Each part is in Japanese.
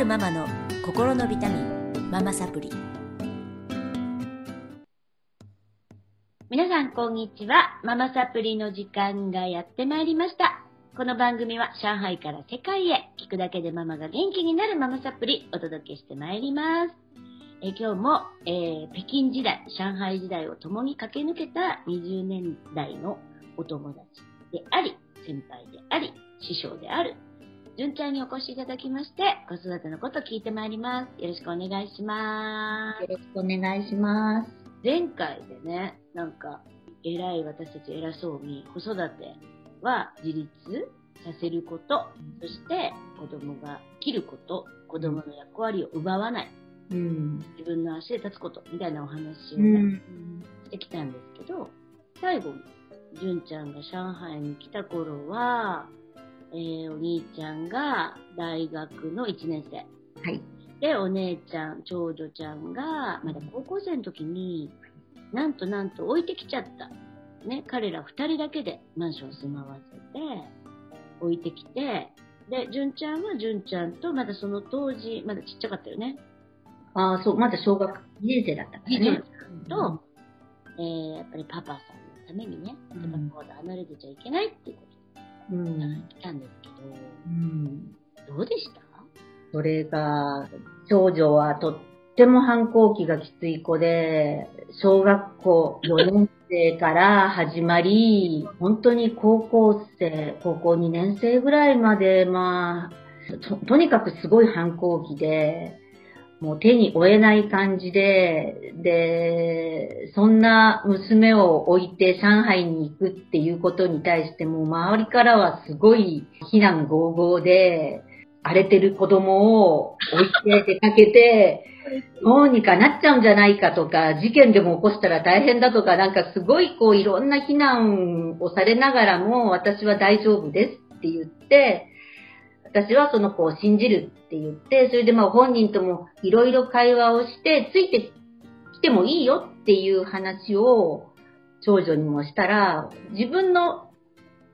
るママの心のビタミンママサプリ。皆さんこんにちは。ママサプリの時間がやってまいりました。この番組は上海から世界へ聞くだけでママが元気になるママサプリお届けしてまいります。え今日も、えー、北京時代、上海時代を共に駆け抜けた20年代のお友達であり、先輩であり、師匠である、純ちゃんにお越しいただきまして、子育てのこと聞いてまいります。よろしくお願いします。よろしくお願いします。前回でね、なんか、偉い私たち偉そうに、子育ては自立させること、そして子供が切ること、子供の役割を奪わない。うん、自分の足で立つことみたいなお話をね、うん、してきたんですけど、最後に、純ちゃんが上海に来た頃は、えー、お兄ちゃんが大学の1年生。はい。で、お姉ちゃん、長女ちゃんが、まだ高校生の時に、なんとなんと置いてきちゃった。ね、彼ら2人だけでマンション住まわせて、置いてきて、で、純ちゃんは純ちゃんと、まだその当時、まだちっちゃかったよね。ああ、そう、まだ小学2年生だったからね。と、うん、えー、やっぱりパパさんのためにね、うん、パパで離れてちゃいけないっていうこうん、来たん。ですけど、うん、どうでした？それが、長女はとっても反抗期がきつい子で、小学校4年生から始まり、本当に高校生、高校2年生ぐらいまで、まあ、ととにかくすごい反抗期で、もう手に負えない感じで、で、そんな娘を置いて上海に行くっていうことに対しても周りからはすごい非難合々で、荒れてる子供を置いて出かけて、どうにかなっちゃうんじゃないかとか、事件でも起こしたら大変だとか、なんかすごいこういろんな非難をされながらも、私は大丈夫ですって言って、私はその子を信じるって言って、それでまあ本人ともいろいろ会話をして、ついてきてもいいよっていう話を長女にもしたら、自分の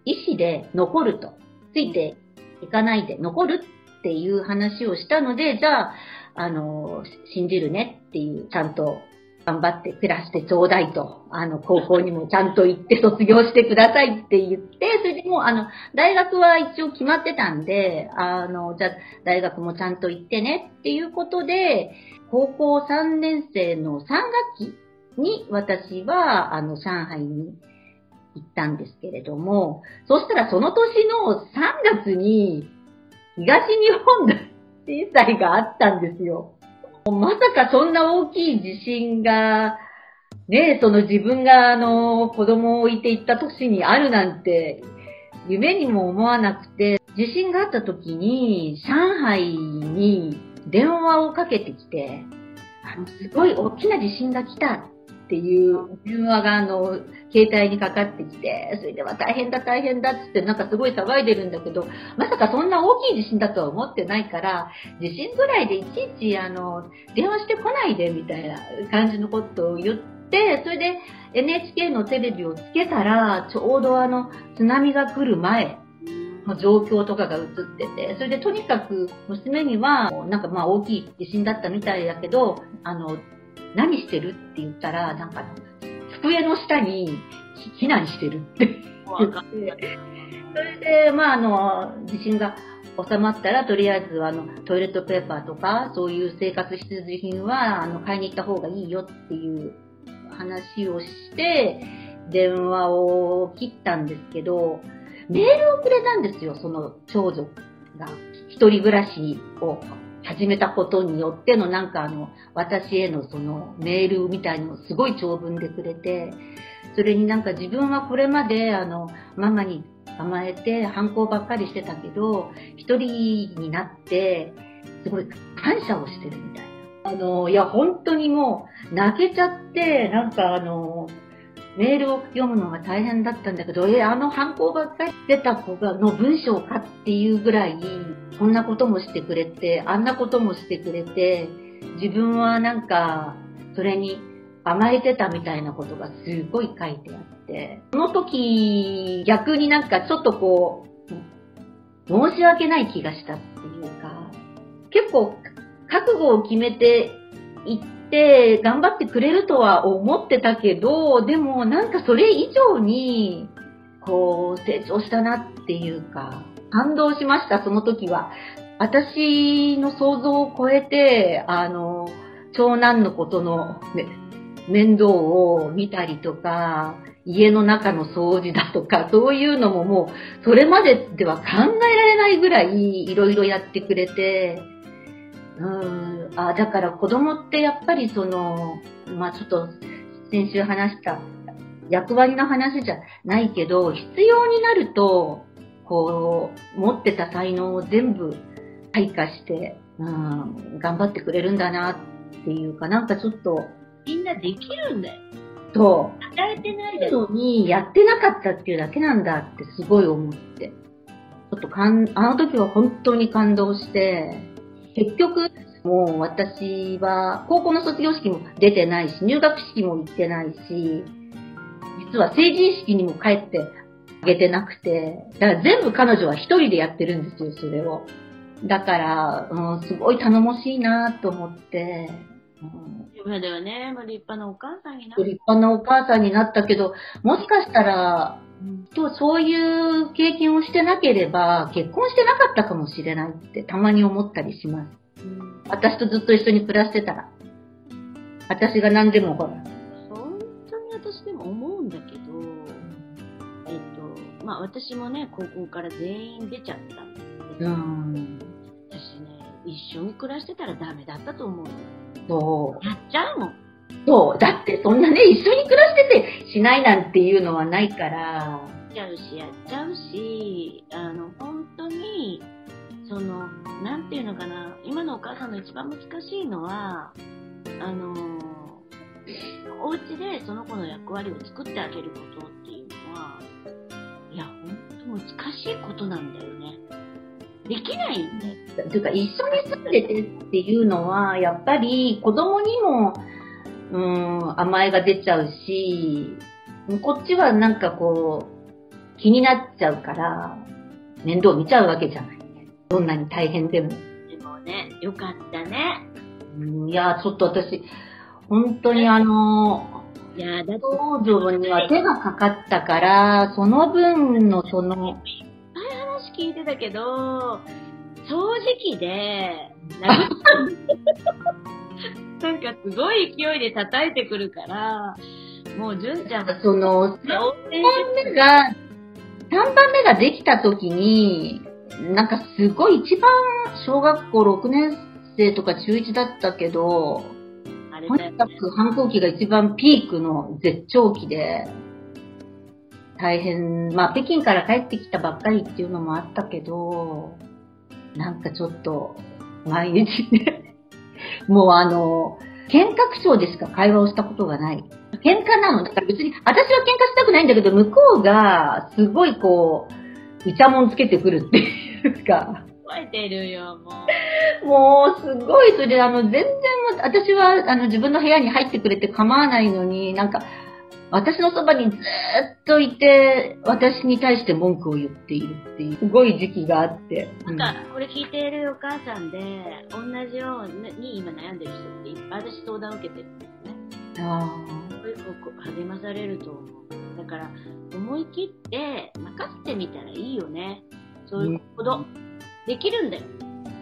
意思で残ると。ついていかないで残るっていう話をしたので、じゃあ、あの、信じるねっていう、ちゃんと頑張って暮らしてちょうだいと、あの、高校にもちゃんと行って卒業してくださいって言って、それでもう、あの、大学は一応決まってたんで、あの、じゃ、大学もちゃんと行ってねっていうことで、高校3年生の3学期に私は、あの、上海に行ったんですけれども、そしたらその年の3月に、東日本大震災があったんですよ。まさかそんな大きい地震が、ねその自分があの、子供を置いていった年にあるなんて、夢にも思わなくて、地震があった時に、上海に電話をかけてきて、あの、すごい大きな地震が来たっていう電話があの、携帯にかかってきて、それでは大変だ大変だっつってなんかすごい騒いでるんだけど、まさかそんな大きい地震だとは思ってないから、地震ぐらいでいちいちあの、電話してこないでみたいな感じのことを言って、それで NHK のテレビをつけたら、ちょうどあの、津波が来る前、の状況とかが映ってて、それでとにかく娘には、なんかまあ大きい地震だったみたいだけど、あの、何してる？って言ったら、なんか、机の下に避難してるって。言って、それで、まあ、あの、地震が収まったら、とりあえず、あの、トイレットペーパーとか、そういう生活必需品は、あの、買いに行った方がいいよっていう話をして、電話を切ったんですけど、メールをくれたんですよ、その長女が。一人暮らしを始めたことによってのなんかあの、私へのそのメールみたいのをすごい長文でくれて、それになんか自分はこれまであの、ママに甘えて反抗ばっかりしてたけど、一人になって、すごい感謝をしてるみたいな。あの、いや本当にもう泣けちゃって、なんかあの、メールを読むのが大変だったんだけど、え、あの反抗ばっかり出た子がの文章かっていうぐらい、こんなこともしてくれて、あんなこともしてくれて、自分はなんか、それに甘えてたみたいなことがすごい書いてあって、その時、逆になんかちょっとこう、申し訳ない気がしたっていうか、結構覚悟を決めていって頑張ってくれるとは思ってたけど、でもなんかそれ以上に、こう、成長したなっていうか、感動しました、その時は。私の想像を超えて、あの、長男のことの、ね、面倒を見たりとか、家の中の掃除だとか、そういうのももう、それまででは考えられないぐらいいろいろやってくれて、うん、あ、だから子供ってやっぱりその、まあちょっと先週話した役割の話じゃないけど、必要になると、こう、持ってた才能を全部開花して、うん、頑張ってくれるんだなっていうか、なんかちょっと。みんなできるんだよ。そう。与えてないのに、やってなかったっていうだけなんだってすごい思って。ちょっとかん、あの時は本当に感動して、結局、もう私は高校の卒業式も出てないし、入学式も行ってないし、実は成人式にも帰ってあげてなくて、だから全部彼女は一人でやってるんですよ、それを。だから、うん、すごい頼もしいなと思って、今ではね、まあ、立派なお母さんになった。立派なお母さんになったけど、もしかしたら、とそういう経験をしてなければ、結婚してなかったかもしれないってたまに思ったりします。うん、私とずっと一緒に暮らしてたら。私が何でもほら。まあ私もね、高校から全員出ちゃったんですけど、うん、私ね、一緒に暮らしてたらダメだったと思う。そう。やっちゃうもん。そう。だってそんなね、一緒に暮らしててしないなんていうのはないから。やっちゃうし、やっちゃうし、あの、本当に、その、なんていうのかな、今のお母さんの一番難しいのは、あの、お家でその子の役割を作ってあげることしいことなんだよね。できないんで。というか、一緒に住んでてっていうのは、やっぱり子供にも、うん、甘えが出ちゃうし、こっちはなんかこう、気になっちゃうから、面倒見ちゃうわけじゃない。どんなに大変でも。でもね、よかったね。うん、いや、ちょっと私、本当にあの、いや、だ長女には手がかかったから、その分のその、聞いてたけど、掃除機で、なんかすごい勢いで叩いてくるから、もう純ちゃんその、3番目が、3番目ができた時に、なんかすごい一番小学校6年生とか中1だったけど、とにかく反抗期が一番ピークの絶頂期で、大変、まあ北京から帰ってきたばっかりっていうのもあったけど、なんかちょっと、毎日ね、もうあの、喧嘩口調でしか会話をしたことがない。喧嘩なの。だから別に、私は喧嘩したくないんだけど、向こうが、すごいこう、イチャモンつけてくるっていうか。覚えてるよ、もう。もう、すごい、それで、あの、全然、私は、あの、自分の部屋に入ってくれて構わないのに、なんか、私のそばにずっといて、私に対して文句を言っているっていう、すごい時期があって。なんか、これ聞いているお母さんで、同じように今悩んでる人っていっぱい私相談を受けてるんですね。ああ。すごい励まされると思う。だから、思い切って任せてみたらいいよね。そういうこと。できるんだよ。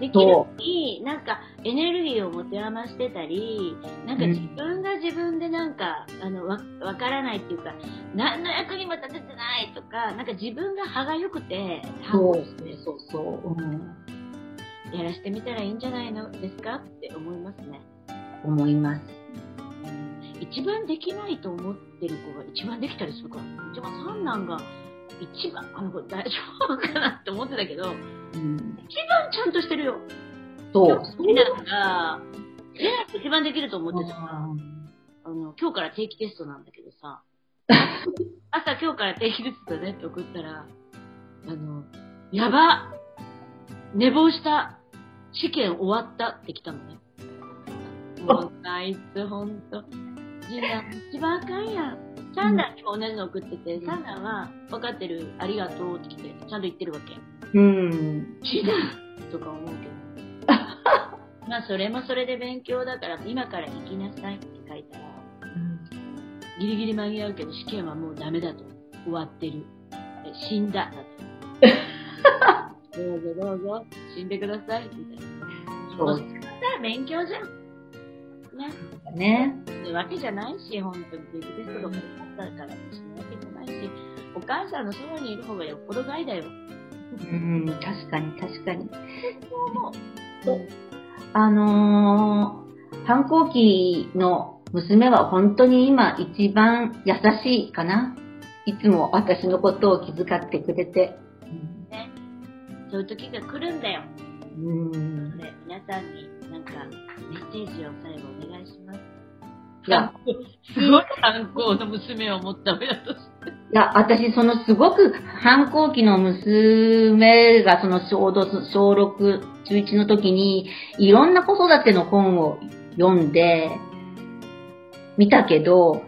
できるのに、なんかエネルギーを持て余してたり、なんか自分が自分でなんか、あの、わ、わからないっていうか、何の役にも立ててないとか、なんか自分が歯が良くて、そうそうそう、うん。やらしてみたらいいんじゃないのですかって思いますね。思います。一番できないと思ってる子が一番できたりするから、一番三男が一番、あの子大丈夫かなって思ってたけど、うん、一番ちゃんとしてるよ。そう。好きだから、え一番できると思ってたから、あの、今日から定期テストなんだけどさ、朝今日から定期テストねって送ったら、あの、やば寝坊した試験終わったって来たのね。もう、あいつほんと、次男一番あかんやん。三男にも同じの送ってて、三男は分かってる、ありがとうって来て、ちゃんと言ってるわけ。うん。次男とか思うけど。まあ、それもそれで勉強だから、今から行きなさいって書いたら、ギリギリ間に合うけど、試験はもうダメだと。終わってる。え死んだ。だと。どうぞどうぞ、死んでください。みたいな。そうさあ、勉強じゃん。ね。だね。そういうわけじゃないし、本当にとかだったからしなわけじゃないし、お母さんのそばにいる方がよっぽど害だよ。うん、確かに確かに。そう。あのー、反抗期の娘は本当に今一番優しいかな。いつも私のことを気遣ってくれて。ね。そういう時が来るんだよ。うん。ね、皆さんになんかメッセージを最後お願いします。いや、すごい反抗の娘を持った親として。いや、私、そのすごく反抗期の娘がその小6、小6、中1の時に、いろんな子育ての本を読んで、見たけど、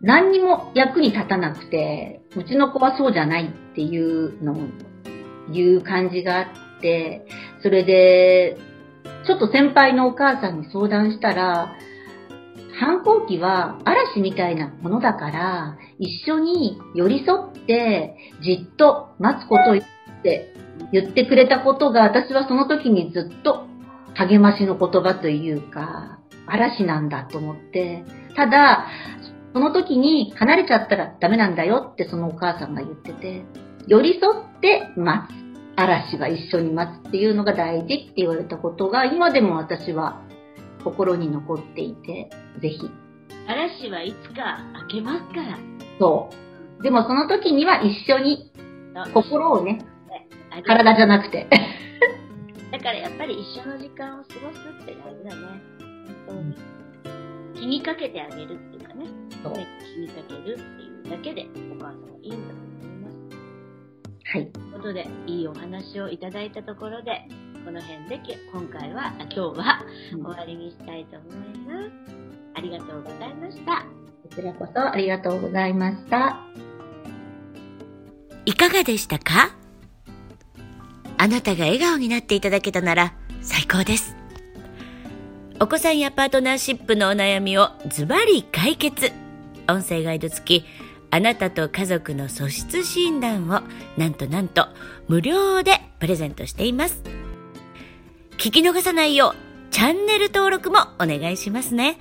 何にも役に立たなくて、うちの子はそうじゃないっていうのを、いう感じがあって、それで、ちょっと先輩のお母さんに相談したら、反抗期は嵐みたいなものだから、一緒に寄り添って、じっと待つこと言って、言ってくれたことが、私はその時にずっと励ましの言葉というか、嵐なんだと思って、ただ、その時に離れちゃったらダメなんだよってそのお母さんが言ってて、寄り添って待つ。嵐は一緒に待つっていうのが大事って言われたことが、今でも私は心に残っていて、ぜひ。嵐はいつか明けますから。そう。でもその時には一緒に心をね、体じゃなくて。だからやっぱり一緒の時間を過ごすって大事だね。本当に。気にかけてあげるっていうかね。そうね気にかけるっていうだけでお母さんはいいんだと思います。はい。ということで、いいお話をいただいたところで、この辺でき今回は、あ今日は終わりにしたいと思います。ありがとうございました。こちらこそありがとうございました。いかがでしたか？あなたが笑顔になっていただけたなら最高です。お子さんやパートナーシップのお悩みをズバリ解決。音声ガイド付き、あなたと家族の素質診断をなんとなんと無料でプレゼントしています。聞き逃さないようチャンネル登録もお願いしますね。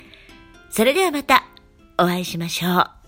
それではまたお会いしましょう。